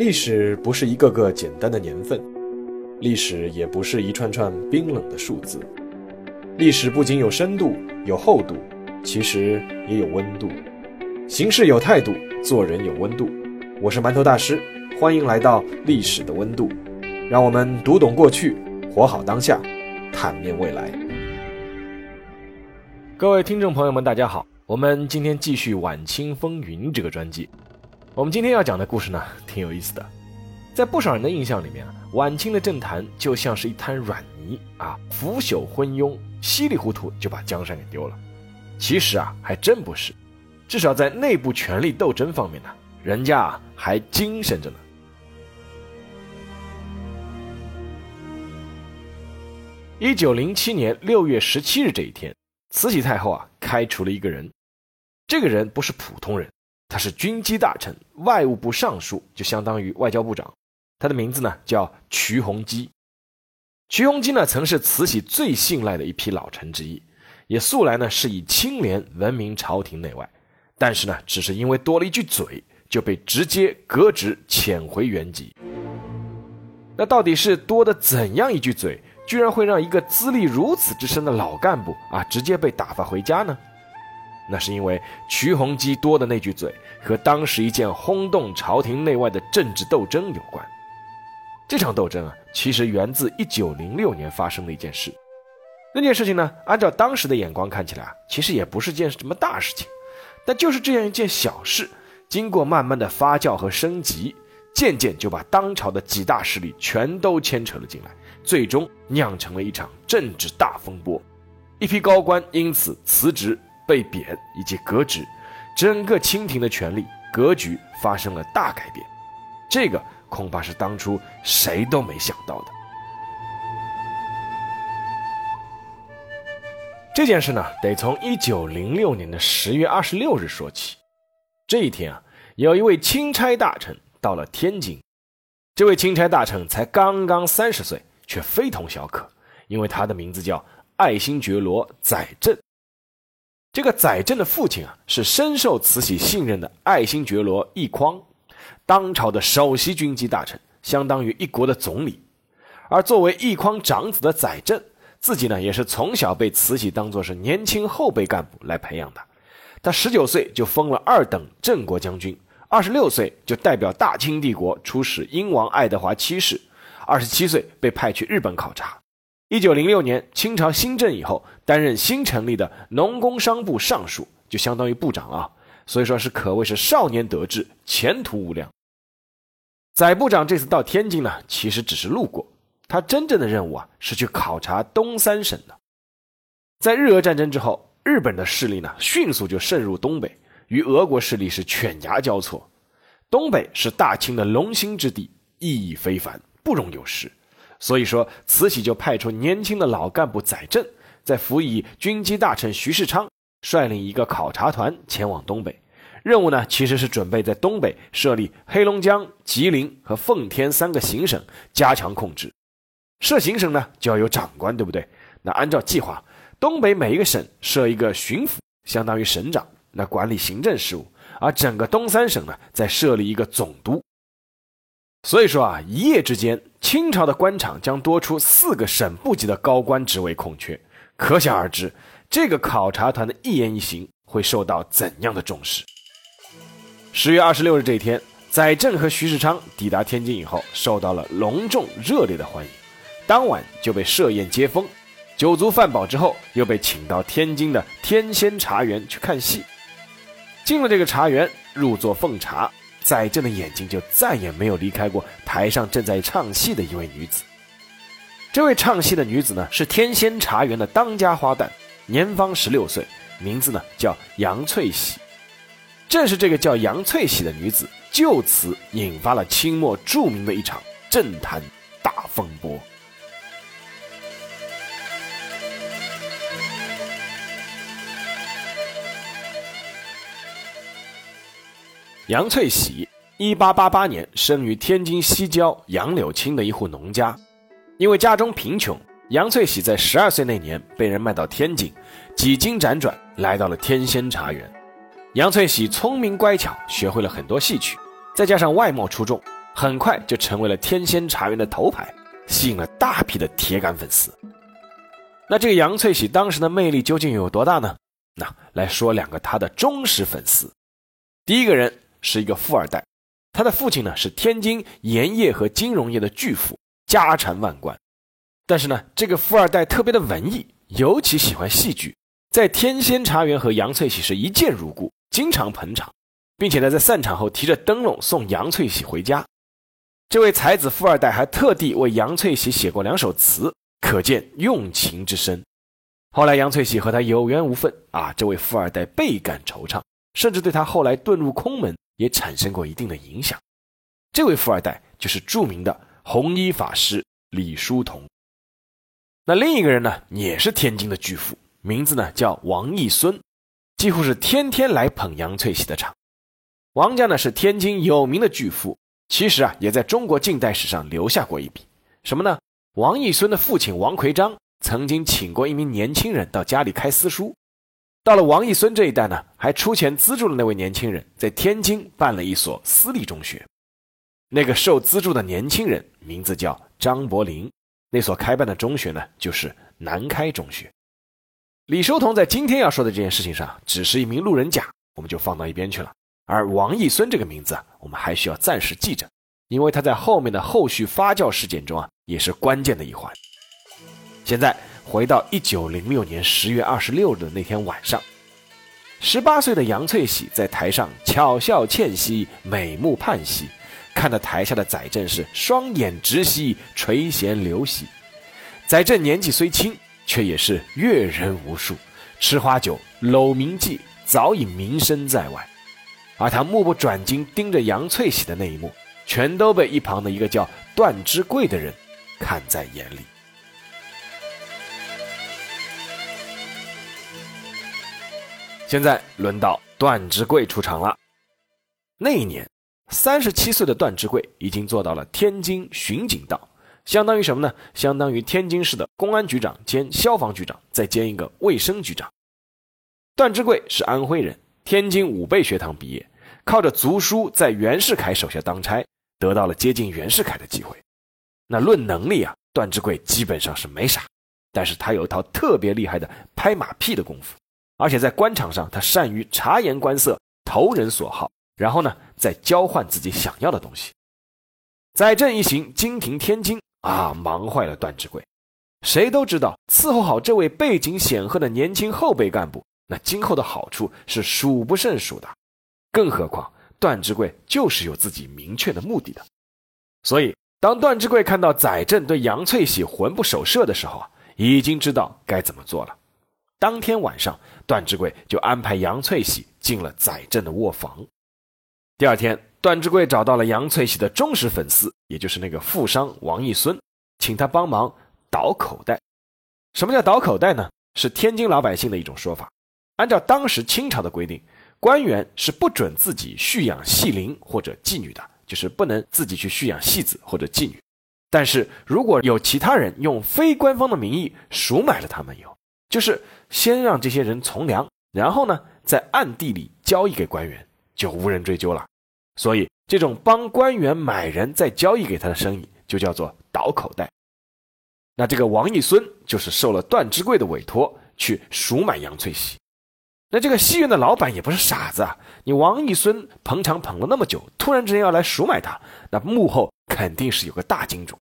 历史不是一个个简单的年份，历史也不是一串串冰冷的数字。历史不仅有深度、有厚度，其实也有温度。行事有态度，做人有温度。我是馒头大师，欢迎来到历史的温度，让我们读懂过去，活好当下，坦面未来。各位听众朋友们，大家好，我们今天继续《晚清风云》这个专辑。我们今天要讲的故事呢，挺有意思的。在不少人的印象里面啊，晚清的政坛就像是一滩软泥啊，腐朽昏庸，稀里糊涂就把江山给丢了。其实啊，还真不是，至少在内部权力斗争方面呢，人家啊还精神着呢。一九零七年六月十七日这一天，慈禧太后啊开除了一个人，这个人不是普通人。他是军机大臣、外务部尚书，就相当于外交部长。他的名字呢叫瞿洪基。瞿洪基呢曾是慈禧最信赖的一批老臣之一，也素来呢是以清廉闻名朝廷内外。但是呢，只是因为多了一句嘴，就被直接革职遣回原籍。那到底是多的怎样一句嘴，居然会让一个资历如此之深的老干部啊直接被打发回家呢？那是因为瞿洪基多的那句嘴和当时一件轰动朝廷内外的政治斗争有关。这场斗争啊，其实源自一九零六年发生的一件事。那件事情呢，按照当时的眼光看起来啊，其实也不是件什么大事情，但就是这样一件小事，经过慢慢的发酵和升级，渐渐就把当朝的几大势力全都牵扯了进来，最终酿成了一场政治大风波，一批高官因此辞职。被贬以及革职，整个清廷的权力格局发生了大改变，这个恐怕是当初谁都没想到的。这件事呢，得从一九零六年的十月二十六日说起。这一天啊，有一位钦差大臣到了天津，这位钦差大臣才刚刚三十岁，却非同小可，因为他的名字叫爱新觉罗载振。这个载振的父亲啊，是深受慈禧信任的爱新觉罗奕匡，当朝的首席军机大臣，相当于一国的总理。而作为奕匡长子的载振，自己呢也是从小被慈禧当作是年轻后备干部来培养的。他十九岁就封了二等镇国将军，二十六岁就代表大清帝国出使英王爱德华七世，二十七岁被派去日本考察。一九零六年，清朝新政以后，担任新成立的农工商部尚书，就相当于部长了。所以说是可谓是少年得志，前途无量。载部长这次到天津呢，其实只是路过，他真正的任务啊是去考察东三省的。在日俄战争之后，日本的势力呢迅速就渗入东北，与俄国势力是犬牙交错。东北是大清的龙兴之地，意义非凡，不容有失。所以说，慈禧就派出年轻的老干部载振，在辅以军机大臣徐世昌，率领一个考察团前往东北。任务呢，其实是准备在东北设立黑龙江、吉林和奉天三个行省，加强控制。设行省呢，就要有长官，对不对？那按照计划，东北每一个省设一个巡抚，相当于省长，那管理行政事务；而整个东三省呢，再设立一个总督。所以说啊，一夜之间，清朝的官场将多出四个省部级的高官职位空缺，可想而知，这个考察团的一言一行会受到怎样的重视。十月二十六日这一天，载振和徐世昌抵达天津以后，受到了隆重热烈的欢迎，当晚就被设宴接风，酒足饭饱之后，又被请到天津的天仙茶园去看戏。进了这个茶园，入座奉茶。载振的眼睛就再也没有离开过台上正在唱戏的一位女子。这位唱戏的女子呢，是天仙茶园的当家花旦，年方十六岁，名字呢叫杨翠喜。正是这个叫杨翠喜的女子，就此引发了清末著名的一场政坛大风波。杨翠喜，一八八八年生于天津西郊杨柳青的一户农家。因为家中贫穷，杨翠喜在十二岁那年被人卖到天津，几经辗转来到了天仙茶园。杨翠喜聪明乖巧，学会了很多戏曲，再加上外貌出众，很快就成为了天仙茶园的头牌，吸引了大批的铁杆粉丝。那这个杨翠喜当时的魅力究竟有多大呢？那来说两个他的忠实粉丝。第一个人是一个富二代，他的父亲呢是天津盐业和金融业的巨富，家产万贯。但是呢，这个富二代特别的文艺，尤其喜欢戏剧，在天仙茶园和杨翠喜是一见如故，经常捧场，并且呢，在散场后提着灯笼送杨翠喜回家。这位才子富二代还特地为杨翠喜写过两首词，可见用情之深。后来杨翠喜和他有缘无分啊，这位富二代倍感惆怅，甚至对他后来遁入空门也产生过一定的影响。这位富二代就是著名的红衣法师李叔同。那另一个人呢，也是天津的巨富，名字呢叫王义孙，几乎是天天来捧杨翠喜的场。王家呢是天津有名的巨富，其实啊也在中国近代史上留下过一笔什么呢？王义孙的父亲王奎章曾经请过一名年轻人到家里开私塾，到了王义孙这一代呢，还出钱资助了那位年轻人在天津办了一所私立中学。那个受资助的年轻人名字叫张伯苓。那所开办的中学呢，就是南开中学。李叔同在今天要说的这件事情上，只是一名路人甲，我们就放到一边去了。而王义孙这个名字啊，我们还需要暂时记着，因为他在后面的后续发酵事件中啊，也是关键的一环。现在回到一九零六年十月二十六日的那天晚上，十八岁的杨翠喜在台上巧笑倩兮，美目盼兮。看到台下的载振是双眼直翕，垂涎流喜。载振年纪虽轻，却也是阅人无数，吃花酒、搂名妓，早已名声在外。而他目不转睛盯着杨翠喜的那一幕，全都被一旁的一个叫段之贵的人看在眼里。现在轮到段之贵出场了。那一年。三十七岁的段志贵已经做到了天津巡警道，相当于什么呢？相当于天津市的公安局长兼消防局长，再兼一个卫生局长。段志贵是安徽人，天津武备学堂毕业，靠着族书在袁世凯手下当差，得到了接近袁世凯的机会。那论能力啊，段志贵基本上是没啥，但是他有一套特别厉害的拍马屁的功夫，而且在官场上他善于察言观色，投人所好。然后呢，再交换自己想要的东西。载振一行经停天津啊，忙坏了段志贵。谁都知道，伺候好这位背景显赫的年轻后备干部，那今后的好处是数不胜数的。更何况，段志贵就是有自己明确的目的的。所以，当段志贵看到载振对杨翠喜魂不守舍的时候啊，已经知道该怎么做了。当天晚上，段志贵就安排杨翠喜进了载振的卧房。第二天，段志贵找到了杨翠喜的忠实粉丝，也就是那个富商王义孙，请他帮忙倒口袋。什么叫倒口袋呢？是天津老百姓的一种说法。按照当时清朝的规定，官员是不准自己蓄养戏龄或者妓女的，就是不能自己去蓄养戏子或者妓女。但是如果有其他人用非官方的名义赎买了他们以，就是先让这些人从良，然后呢，在暗地里交易给官员，就无人追究了。所以，这种帮官员买人再交易给他的生意，就叫做倒口袋。那这个王义孙就是受了段之贵的委托去赎买杨翠喜。那这个戏院的老板也不是傻子啊，你王义孙捧场捧了那么久，突然之间要来赎买他，那幕后肯定是有个大金主。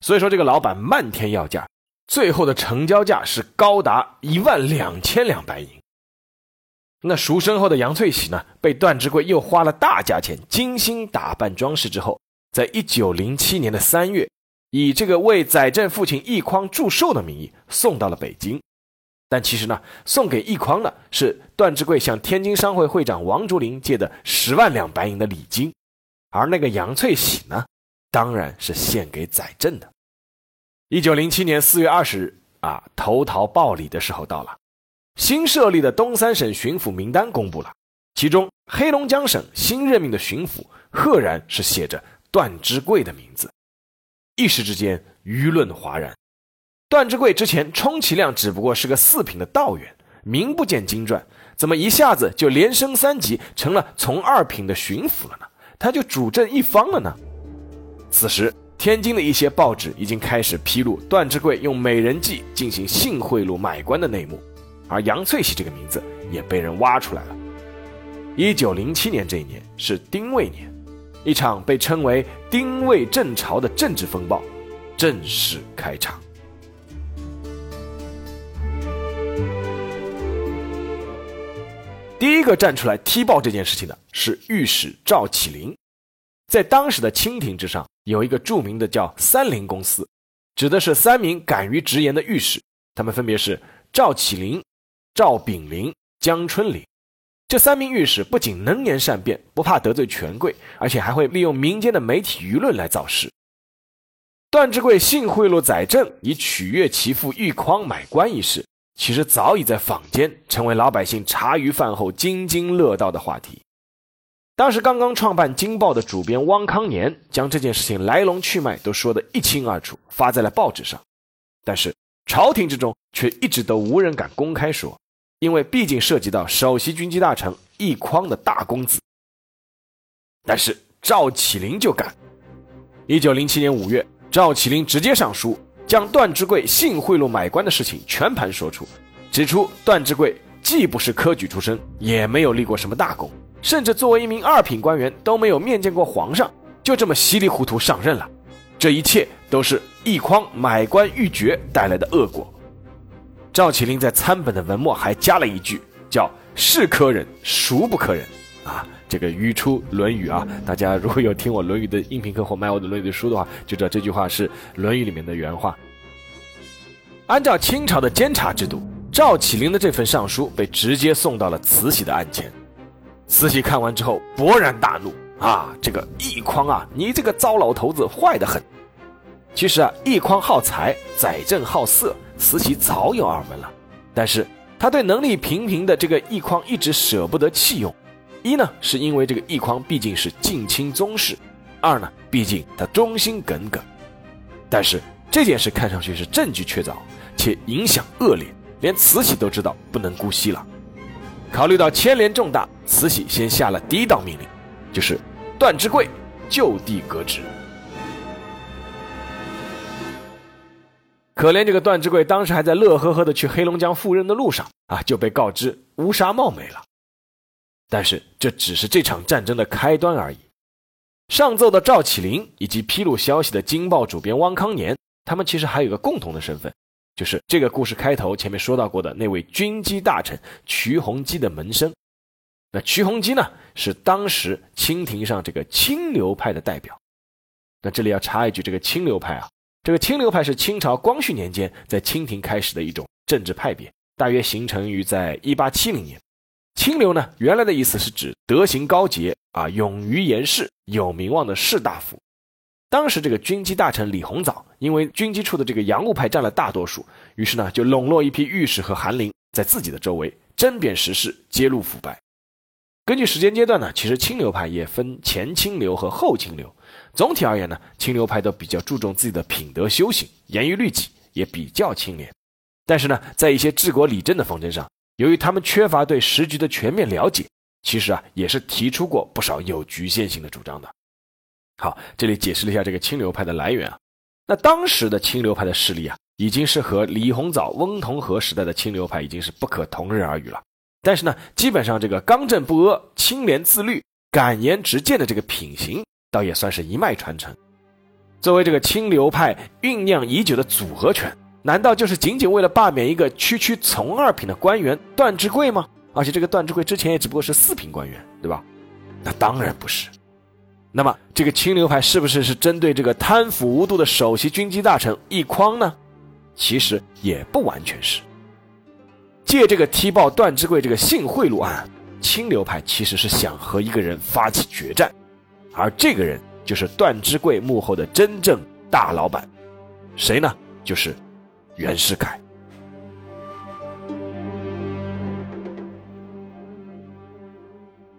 所以说，这个老板漫天要价，最后的成交价是高达一万两千两白银。那赎身后的杨翠喜呢？被段志贵又花了大价钱精心打扮装饰之后，在一九零七年的三月，以这个为载振父亲易匡祝寿的名义送到了北京。但其实呢，送给易匡的是段志贵向天津商会会长王竹林借的十万两白银的礼金，而那个杨翠喜呢，当然是献给载振的。一九零七年四月二十日啊，投桃报李的时候到了。新设立的东三省巡抚名单公布了，其中黑龙江省新任命的巡抚赫然是写着段之贵的名字，一时之间舆论哗然。段之贵之前充其量只不过是个四品的道员，名不见经传，怎么一下子就连升三级，成了从二品的巡抚了呢？他就主政一方了呢？此时，天津的一些报纸已经开始披露段志贵用美人计进行性贿赂买官的内幕，而杨翠喜这个名字也被人挖出来了。一九零七年这一年是丁未年，一场被称为“丁未正潮”的政治风暴正式开场。第一个站出来踢爆这件事情的是御史赵启麟。在当时的清廷之上，有一个著名的叫“三林公司”，指的是三名敢于直言的御史，他们分别是赵启麟、赵炳麟、江春林。这三名御史不仅能言善辩，不怕得罪权贵，而且还会利用民间的媒体舆论来造势。段志贵性贿赂载政，以取悦其父玉匡买官一事，其实早已在坊间成为老百姓茶余饭后津津乐道的话题。当时刚刚创办《京报》的主编汪康年将这件事情来龙去脉都说得一清二楚，发在了报纸上。但是朝廷之中却一直都无人敢公开说，因为毕竟涉及到首席军机大臣奕匡的大公子。但是赵启麟就敢。一九零七年五月，赵启麟直接上书，将段志贵性贿赂买官的事情全盘说出，指出段志贵既不是科举出身，也没有立过什么大功。甚至作为一名二品官员都没有面见过皇上，就这么稀里糊涂上任了，这一切都是奕匡买官鬻爵带来的恶果。赵启麟在参本的文末还加了一句，叫“是可忍，孰不可忍”。啊，这个语出《论语》啊，大家如果有听我《论语》的音频课或买我的《论语》的书的话，就知道这句话是《论语》里面的原话。按照清朝的监察制度，赵启麟的这份上书被直接送到了慈禧的案前。慈禧看完之后勃然大怒啊！这个奕匡啊，你这个糟老头子坏得很。其实啊，奕匡好财，载政好色，慈禧早有耳闻了。但是他对能力平平的这个奕匡一直舍不得弃用。一呢，是因为这个奕匡毕竟是近亲宗室；二呢，毕竟他忠心耿耿。但是这件事看上去是证据确凿，且影响恶劣，连慈禧都知道不能姑息了。考虑到牵连重大，慈禧先下了第一道命令，就是段之贵就地革职。可怜这个段之贵，当时还在乐呵呵的去黑龙江赴任的路上啊，就被告知乌纱帽没了。但是这只是这场战争的开端而已。上奏的赵启麟以及披露消息的《京报》主编汪康年，他们其实还有个共同的身份。就是这个故事开头前面说到过的那位军机大臣瞿洪基的门生。那瞿洪基呢，是当时清廷上这个清流派的代表。那这里要插一句，这个清流派啊，这个清流派是清朝光绪年间在清廷开始的一种政治派别，大约形成于在一八七零年。清流呢，原来的意思是指德行高洁啊，勇于言事、有名望的士大夫。当时这个军机大臣李鸿藻，因为军机处的这个洋务派占了大多数，于是呢就笼络一批御史和翰林，在自己的周围争辩时事，揭露腐败。根据时间阶段呢，其实清流派也分前清流和后清流。总体而言呢，清流派都比较注重自己的品德修行，严于律己，也比较清廉。但是呢，在一些治国理政的方针上，由于他们缺乏对时局的全面了解，其实啊也是提出过不少有局限性的主张的。好，这里解释了一下这个清流派的来源啊。那当时的清流派的势力啊，已经是和李鸿藻、翁同龢时代的清流派已经是不可同日而语了。但是呢，基本上这个刚正不阿、清廉自律、敢言直谏的这个品行，倒也算是一脉传承。作为这个清流派酝酿已久的组合拳，难道就是仅仅为了罢免一个区区从二品的官员段志贵吗？而且这个段志贵之前也只不过是四品官员，对吧？那当然不是。那么，这个清流派是不是是针对这个贪腐无度的首席军机大臣奕匡呢？其实也不完全是。借这个踢爆段志贵这个性贿赂案，清流派其实是想和一个人发起决战，而这个人就是段志贵幕后的真正大老板，谁呢？就是袁世凯。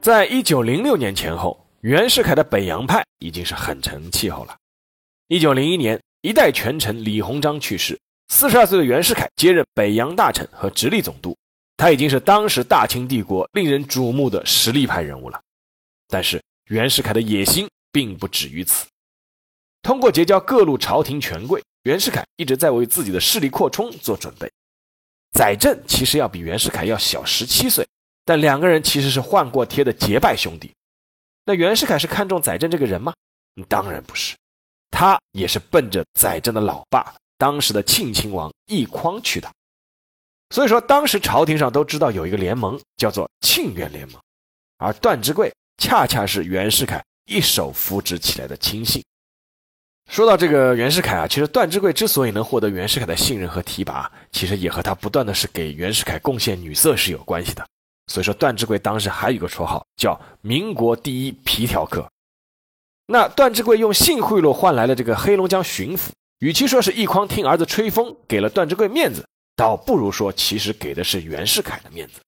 在一九零六年前后。袁世凯的北洋派已经是很成气候了。一九零一年，一代权臣李鸿章去世，四十二岁的袁世凯接任北洋大臣和直隶总督，他已经是当时大清帝国令人瞩目的实力派人物了。但是袁世凯的野心并不止于此。通过结交各路朝廷权贵，袁世凯一直在为自己的势力扩充做准备。载振其实要比袁世凯要小十七岁，但两个人其实是换过贴的结拜兄弟。那袁世凯是看中载振这个人吗？当然不是，他也是奔着载振的老爸，当时的庆亲王奕匡去的。所以说，当时朝廷上都知道有一个联盟叫做庆袁联盟，而段之贵恰恰是袁世凯一手扶植起来的亲信。说到这个袁世凯啊，其实段之贵之所以能获得袁世凯的信任和提拔，其实也和他不断的是给袁世凯贡献女色是有关系的。所以说，段之贵当时还有一个绰号叫“民国第一皮条客”。那段之贵用性贿赂换来了这个黑龙江巡抚，与其说是一筐听儿子吹风给了段之贵面子，倒不如说其实给的是袁世凯的面子。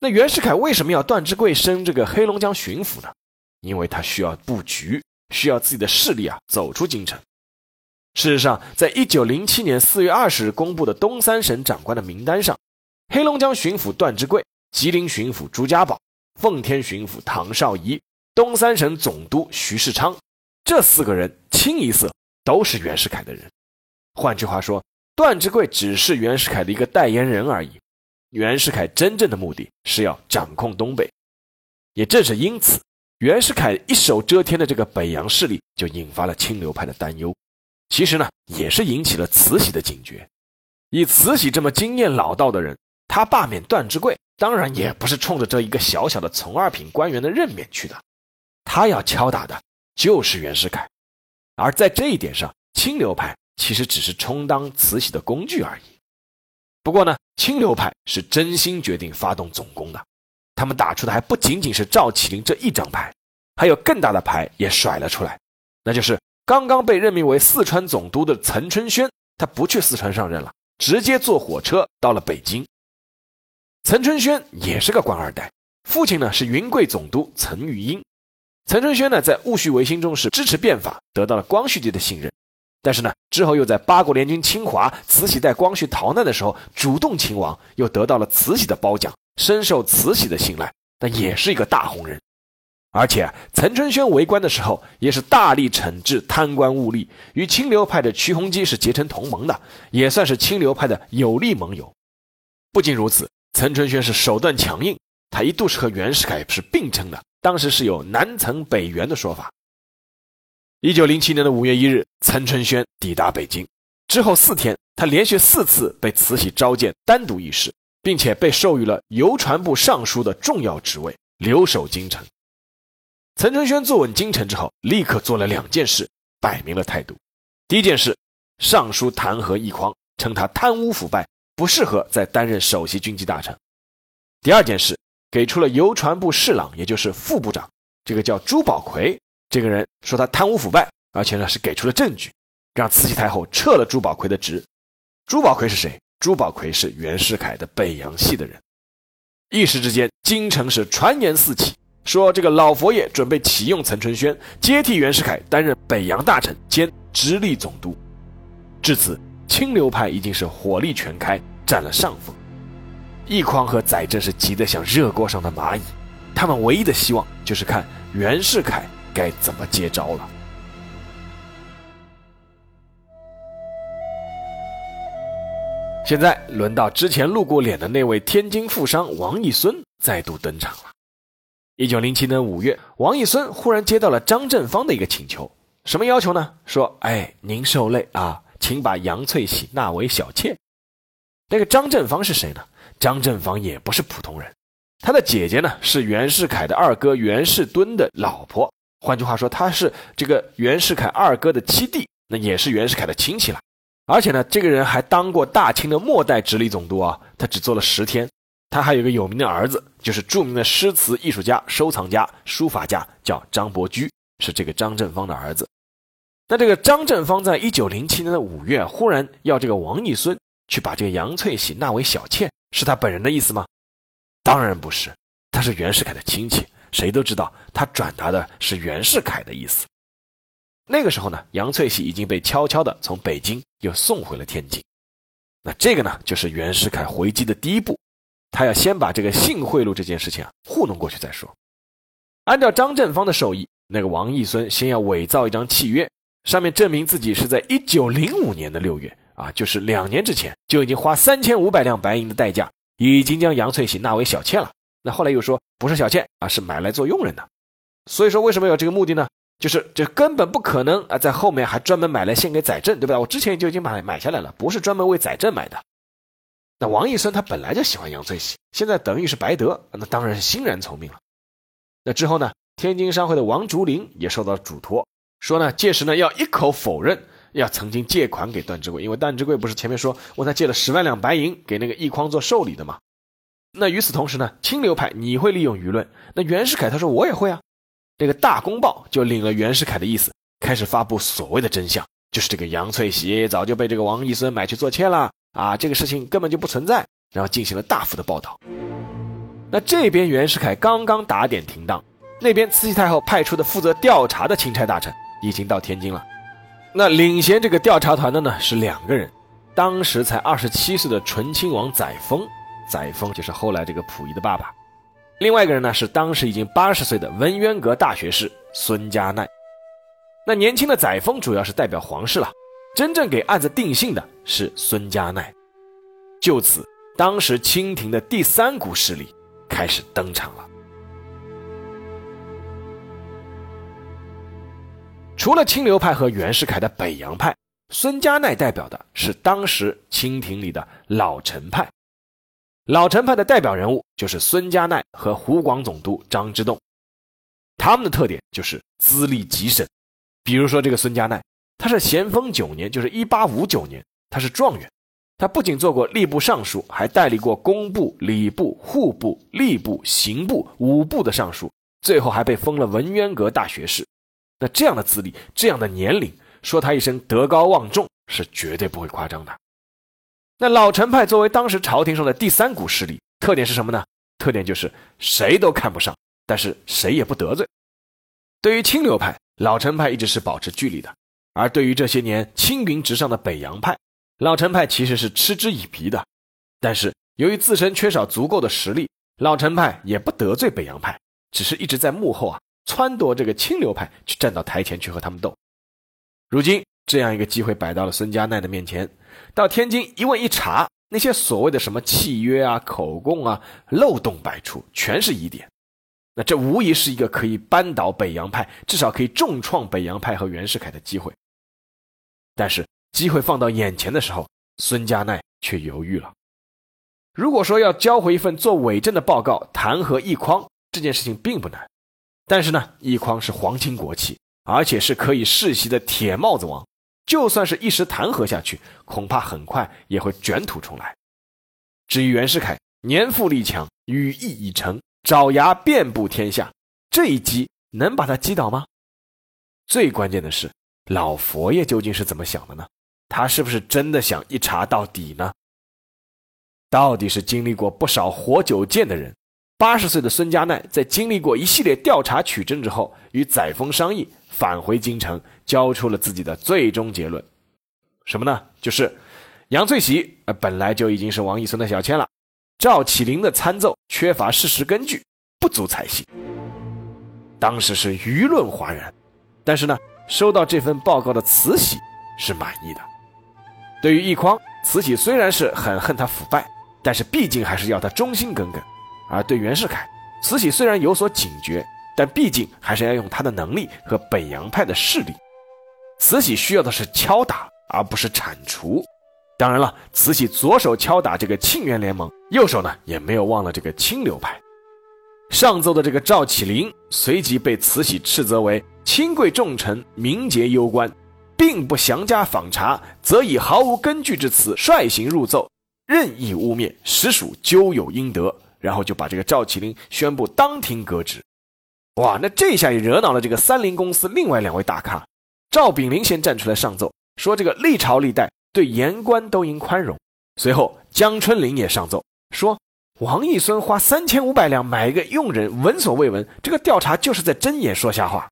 那袁世凯为什么要段之贵升这个黑龙江巡抚呢？因为他需要布局。需要自己的势力啊，走出京城。事实上，在一九零七年四月二十日公布的东三省长官的名单上，黑龙江巡抚段之贵、吉林巡抚朱家宝、奉天巡抚唐绍仪、东三省总督徐世昌这四个人清一色都是袁世凯的人。换句话说，段之贵只是袁世凯的一个代言人而已。袁世凯真正的目的是要掌控东北。也正是因此。袁世凯一手遮天的这个北洋势力，就引发了清流派的担忧。其实呢，也是引起了慈禧的警觉。以慈禧这么经验老道的人，他罢免段之贵，当然也不是冲着这一个小小的从二品官员的任免去的。他要敲打的就是袁世凯。而在这一点上，清流派其实只是充当慈禧的工具而已。不过呢，清流派是真心决定发动总攻的。他们打出的还不仅仅是赵启麟这一张牌，还有更大的牌也甩了出来，那就是刚刚被任命为四川总督的岑春轩，他不去四川上任了，直接坐火车到了北京。岑春轩也是个官二代，父亲呢是云贵总督岑玉英。岑春轩呢在戊戌维新中是支持变法，得到了光绪帝的信任，但是呢之后又在八国联军侵华，慈禧带光绪逃难的时候主动勤王，又得到了慈禧的褒奖。深受慈禧的信赖，但也是一个大红人，而且岑春轩为官的时候，也是大力惩治贪官污吏，与清流派的瞿洪基是结成同盟的，也算是清流派的有力盟友。不仅如此，岑春轩是手段强硬，他一度是和袁世凯是并称的，当时是有南岑北袁的说法。一九零七年的五月一日，岑春轩抵达北京之后四天，他连续四次被慈禧召见，单独议事。并且被授予了邮传部尚书的重要职位，留守京城。岑春轩坐稳京城之后，立刻做了两件事，摆明了态度。第一件事，上书弹劾奕匡，称他贪污腐败，不适合再担任首席军机大臣。第二件事，给出了邮传部侍郎，也就是副部长，这个叫朱宝奎这个人，说他贪污腐败，而且呢是给出了证据，让慈禧太后撤了朱宝奎的职。朱宝奎是谁？朱宝奎是袁世凯的北洋系的人，一时之间，京城是传言四起，说这个老佛爷准备启用岑春轩接替袁世凯担任北洋大臣兼直隶总督。至此，清流派已经是火力全开，占了上风。奕匡和载振是急得像热锅上的蚂蚁，他们唯一的希望就是看袁世凯该怎么接招了。现在轮到之前露过脸的那位天津富商王义孙再度登场了。一九零七年五月，王义孙忽然接到了张振芳的一个请求，什么要求呢？说：“哎，您受累啊，请把杨翠喜纳为小妾。”那个张振芳是谁呢？张振芳也不是普通人，他的姐姐呢是袁世凯的二哥袁世敦的老婆，换句话说，他是这个袁世凯二哥的七弟，那也是袁世凯的亲戚了。而且呢，这个人还当过大清的末代直隶总督啊，他只做了十天。他还有个有名的儿子，就是著名的诗词艺术家、收藏家、书法家，叫张伯驹，是这个张振芳的儿子。那这个张振芳在一九零七年的五月，忽然要这个王义孙去把这个杨翠喜纳为小妾，是他本人的意思吗？当然不是，他是袁世凯的亲戚，谁都知道他转达的是袁世凯的意思。那个时候呢，杨翠喜已经被悄悄的从北京又送回了天津。那这个呢，就是袁世凯回击的第一步，他要先把这个性贿赂这件事情啊糊弄过去再说。按照张振芳的授意，那个王义孙先要伪造一张契约，上面证明自己是在一九零五年的六月啊，就是两年之前就已经花三千五百两白银的代价，已经将杨翠喜纳为小妾了。那后来又说不是小妾啊，是买来做佣人的。所以说为什么有这个目的呢？就是这根本不可能啊，在后面还专门买来献给载振，对吧？我之前就已经买买下来了，不是专门为载振买的。那王义孙他本来就喜欢杨翠喜，现在等于是白得，那当然是欣然从命了。那之后呢，天津商会的王竹林也受到嘱托，说呢，届时呢要一口否认要曾经借款给段志贵，因为段志贵不是前面说问他借了十万两白银给那个奕匡做寿礼的吗？那与此同时呢，清流派你会利用舆论，那袁世凯他说我也会啊。这个大公报就领了袁世凯的意思，开始发布所谓的真相，就是这个杨翠喜早就被这个王义孙买去做妾了啊，这个事情根本就不存在，然后进行了大幅的报道。那这边袁世凯刚刚打点停当，那边慈禧太后派出的负责调查的钦差大臣已经到天津了。那领衔这个调查团的呢是两个人，当时才二十七岁的醇亲王载沣，载沣就是后来这个溥仪的爸爸。另外一个人呢是当时已经八十岁的文渊阁大学士孙家鼐。那年轻的载沣主要是代表皇室了，真正给案子定性的是孙家鼐。就此，当时清廷的第三股势力开始登场了。除了清流派和袁世凯的北洋派，孙家鼐代表的是当时清廷里的老臣派。老臣派的代表人物就是孙家鼐和湖广总督张之洞，他们的特点就是资历极深。比如说这个孙家鼐，他是咸丰九年，就是一八五九年，他是状元。他不仅做过吏部尚书，还代理过工部、礼部、户部、吏部、刑部五部的尚书，最后还被封了文渊阁大学士。那这样的资历，这样的年龄，说他一生德高望重是绝对不会夸张的。那老臣派作为当时朝廷上的第三股势力，特点是什么呢？特点就是谁都看不上，但是谁也不得罪。对于清流派，老臣派一直是保持距离的；而对于这些年青云直上的北洋派，老臣派其实是嗤之以鼻的。但是由于自身缺少足够的实力，老臣派也不得罪北洋派，只是一直在幕后啊撺掇这个清流派去站到台前去和他们斗。如今这样一个机会摆到了孙家鼐的面前。到天津一问一查，那些所谓的什么契约啊、口供啊，漏洞百出，全是疑点。那这无疑是一个可以扳倒北洋派，至少可以重创北洋派和袁世凯的机会。但是机会放到眼前的时候，孙家鼐却犹豫了。如果说要交回一份做伪证的报告弹劾奕匡，这件事情并不难。但是呢，一匡是皇亲国戚，而且是可以世袭的铁帽子王。就算是一时弹劾下去，恐怕很快也会卷土重来。至于袁世凯，年富力强，羽翼已成，爪牙遍布天下，这一击能把他击倒吗？最关键的是，老佛爷究竟是怎么想的呢？他是不是真的想一查到底呢？到底是经历过不少活久见的人，八十岁的孙家鼐在经历过一系列调查取证之后，与载沣商议。返回京城，交出了自己的最终结论，什么呢？就是杨翠喜呃本来就已经是王义孙的小妾了，赵启麟的参奏缺乏事实根据，不足采信。当时是舆论哗然，但是呢，收到这份报告的慈禧是满意的。对于奕匡，慈禧虽然是很恨他腐败，但是毕竟还是要他忠心耿耿；而对袁世凯，慈禧虽然有所警觉。但毕竟还是要用他的能力和北洋派的势力。慈禧需要的是敲打，而不是铲除。当然了，慈禧左手敲打这个庆元联盟，右手呢也没有忘了这个清流派。上奏的这个赵启麟随即被慈禧斥责为亲贵重臣、名节攸关，并不详加访查，则以毫无根据之词率行入奏，任意污蔑，实属咎有应得。然后就把这个赵启麟宣布当庭革职。哇，那这下也惹恼了这个三菱公司另外两位大咖。赵炳麟先站出来上奏，说这个历朝历代对言官都应宽容。随后江春林也上奏，说王义孙花三千五百两买一个佣人，闻所未闻，这个调查就是在睁眼说瞎话。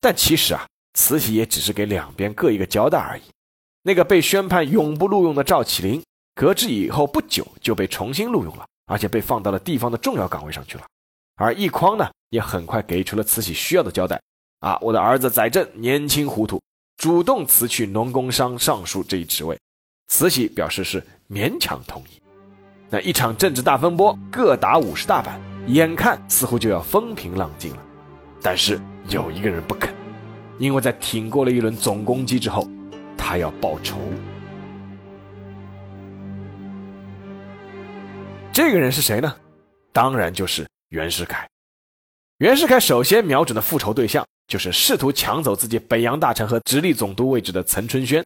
但其实啊，慈禧也只是给两边各一个交代而已。那个被宣判永不录用的赵启麟，革职以后不久就被重新录用了，而且被放到了地方的重要岗位上去了。而奕匡呢，也很快给出了慈禧需要的交代。啊，我的儿子载振年轻糊涂，主动辞去农工商尚书这一职位，慈禧表示是勉强同意。那一场政治大风波，各打五十大板，眼看似乎就要风平浪静了。但是有一个人不肯，因为在挺过了一轮总攻击之后，他要报仇。这个人是谁呢？当然就是袁世凯。袁世凯首先瞄准的复仇对象，就是试图抢走自己北洋大臣和直隶总督位置的岑春轩。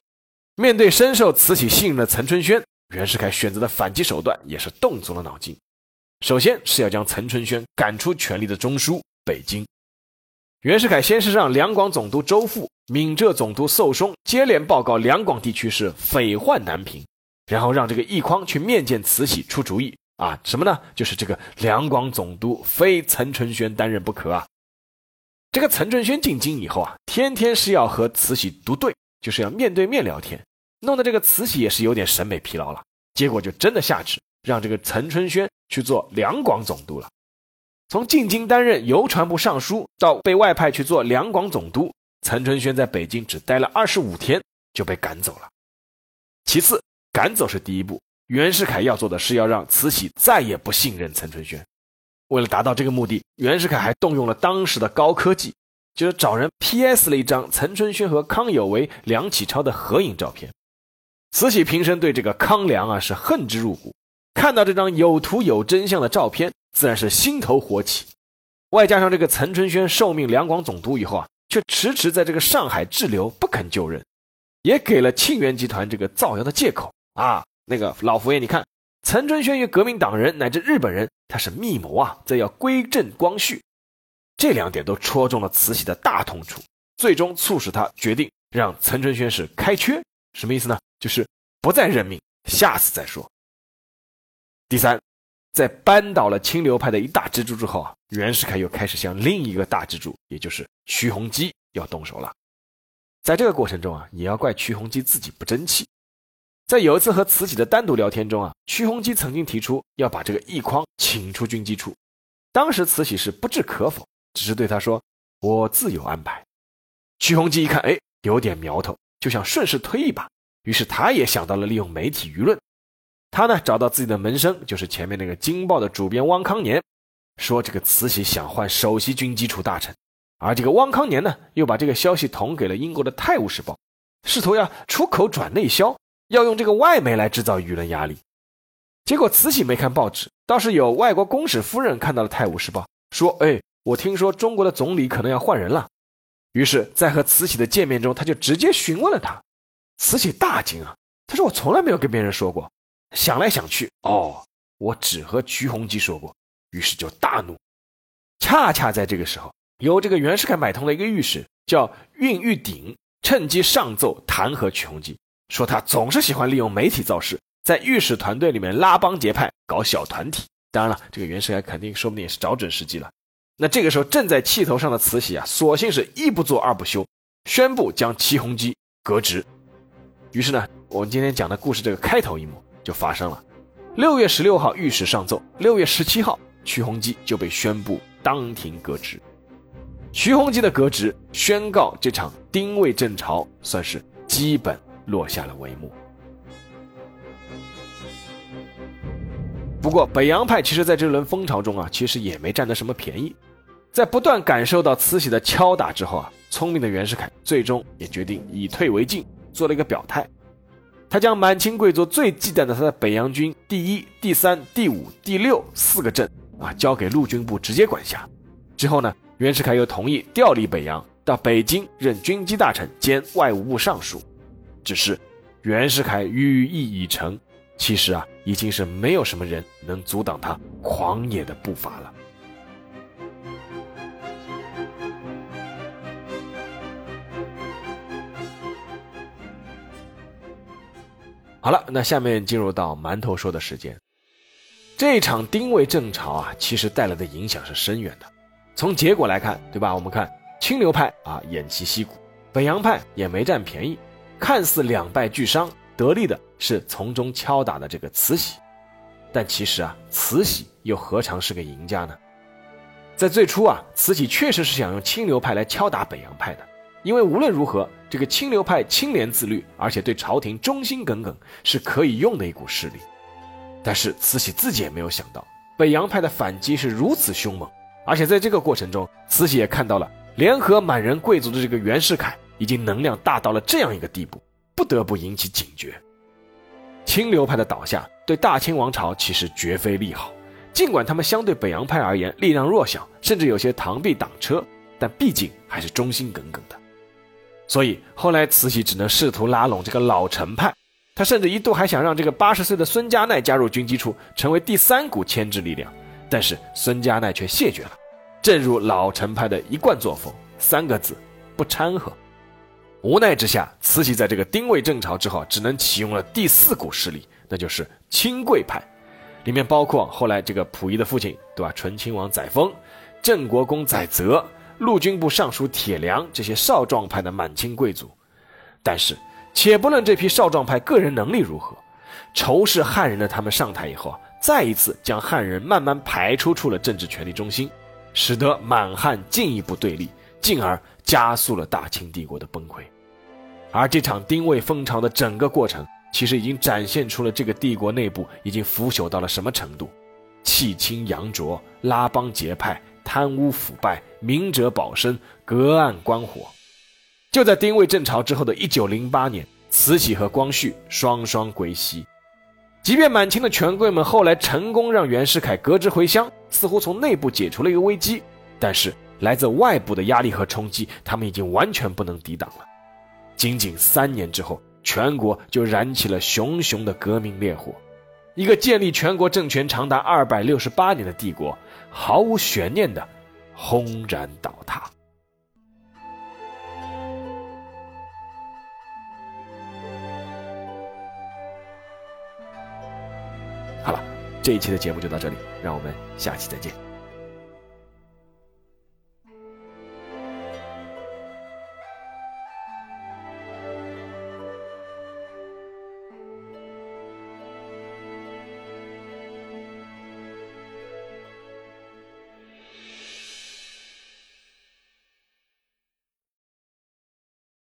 面对深受慈禧信任的岑春轩。袁世凯选择的反击手段也是动足了脑筋。首先是要将岑春轩赶出权力的中枢北京。袁世凯先是让两广总督周馥、闽浙总督寿松接连报告两广地区是匪患难平，然后让这个奕匡去面见慈禧出主意啊，什么呢？就是这个两广总督非岑春轩担任不可啊。这个岑春轩进京以后啊，天天是要和慈禧独对，就是要面对面聊天。弄得这个慈禧也是有点审美疲劳了，结果就真的下旨让这个岑春轩去做两广总督了。从进京担任邮传部尚书到被外派去做两广总督，岑春轩在北京只待了二十五天就被赶走了。其次，赶走是第一步，袁世凯要做的是要让慈禧再也不信任岑春轩。为了达到这个目的，袁世凯还动用了当时的高科技，就是找人 P.S 了一张岑春轩和康有为、梁启超的合影照片。慈禧平生对这个康梁啊是恨之入骨，看到这张有图有真相的照片，自然是心头火起。外加上这个岑春轩受命两广总督以后啊，却迟迟在这个上海滞留，不肯就任，也给了庆元集团这个造谣的借口啊。那个老佛爷，你看，岑春轩与革命党人乃至日本人，他是密谋啊，这要归正光绪。这两点都戳中了慈禧的大痛处，最终促使他决定让岑春轩是开缺。什么意思呢？就是不再任命，下次再说。第三，在扳倒了清流派的一大支柱之后啊，袁世凯又开始向另一个大支柱，也就是徐弘基要动手了。在这个过程中啊，也要怪徐弘基自己不争气。在有一次和慈禧的单独聊天中啊，徐弘基曾经提出要把这个奕匡请出军机处，当时慈禧是不置可否，只是对他说：“我自有安排。”徐弘基一看，哎，有点苗头，就想顺势推一把。于是他也想到了利用媒体舆论，他呢找到自己的门生，就是前面那个《京报》的主编汪康年，说这个慈禧想换首席军机处大臣，而这个汪康年呢又把这个消息捅给了英国的《泰晤士报》，试图要出口转内销，要用这个外媒来制造舆论压力。结果慈禧没看报纸，倒是有外国公使夫人看到了《泰晤士报》，说：“哎，我听说中国的总理可能要换人了。”于是，在和慈禧的见面中，他就直接询问了他。慈禧大惊啊！他说：“我从来没有跟别人说过。”想来想去，哦，我只和瞿鸿基说过。于是就大怒。恰恰在这个时候，由这个袁世凯买通了一个御史，叫恽玉鼎，趁机上奏弹劾瞿鸿基，说他总是喜欢利用媒体造势，在御史团队里面拉帮结派，搞小团体。当然了，这个袁世凯肯定说不定也是找准时机了。那这个时候正在气头上的慈禧啊，索性是一不做二不休，宣布将瞿鸿基革职。于是呢，我们今天讲的故事这个开头一幕就发生了。六月十六号御史上奏，六月十七号，徐鸿基就被宣布当庭革职。徐鸿基的革职宣告这场丁未正朝算是基本落下了帷幕。不过北洋派其实在这轮风潮中啊，其实也没占得什么便宜。在不断感受到慈禧的敲打之后啊，聪明的袁世凯最终也决定以退为进。做了一个表态，他将满清贵族最忌惮的他的北洋军第一、第三、第五、第六四个镇啊，交给陆军部直接管辖。之后呢，袁世凯又同意调离北洋，到北京任军机大臣兼外务部尚书。只是袁世凯寓意已成，其实啊，已经是没有什么人能阻挡他狂野的步伐了。好了，那下面进入到馒头说的时间。这场丁未正朝啊，其实带来的影响是深远的。从结果来看，对吧？我们看清流派啊，偃旗息鼓；北洋派也没占便宜，看似两败俱伤，得利的是从中敲打的这个慈禧。但其实啊，慈禧又何尝是个赢家呢？在最初啊，慈禧确实是想用清流派来敲打北洋派的，因为无论如何，这个清流派清廉自律，而且对朝廷忠心耿耿，是可以用的一股势力。但是慈禧自己也没有想到，北洋派的反击是如此凶猛，而且在这个过程中，慈禧也看到了联合满人贵族的这个袁世凯已经能量大到了这样一个地步，不得不引起警觉。清流派的倒下对大清王朝其实绝非利好，尽管他们相对北洋派而言力量弱小，甚至有些螳臂挡车，但毕竟还是忠心耿耿的。所以后来慈禧只能试图拉拢这个老臣派。他甚至一度还想让这个八十岁的孙家鼐加入军机处，成为第三股牵制力量，但是孙家鼐却谢绝了。正如老臣派的一贯作风，三个字：不掺和。无奈之下，慈禧在这个丁未正朝之后，只能启用了第四股势力，那就是亲贵派，里面包括后来这个溥仪的父亲，对吧？醇亲王载沣、郑国公载泽、陆军部尚书铁良这些少壮派的满清贵族，但是。且不论这批少壮派个人能力如何，仇视汉人的他们上台以后啊，再一次将汉人慢慢排除出了政治权力中心，使得满汉进一步对立，进而加速了大清帝国的崩溃。而这场丁未风潮的整个过程，其实已经展现出了这个帝国内部已经腐朽到了什么程度：弃清扬浊、拉帮结派、贪污腐败、明哲保身、隔岸观火。就在丁未正朝之后的一九零八年，慈禧和光绪双双归西。即便满清的权贵们后来成功让袁世凯革职回乡，似乎从内部解除了一个危机，但是来自外部的压力和冲击，他们已经完全不能抵挡了。仅仅三年之后，全国就燃起了熊熊的革命烈火，一个建立全国政权长达二百六十八年的帝国，毫无悬念的轰然倒塌。好了这一期的节目就到这里，让我们下期再见。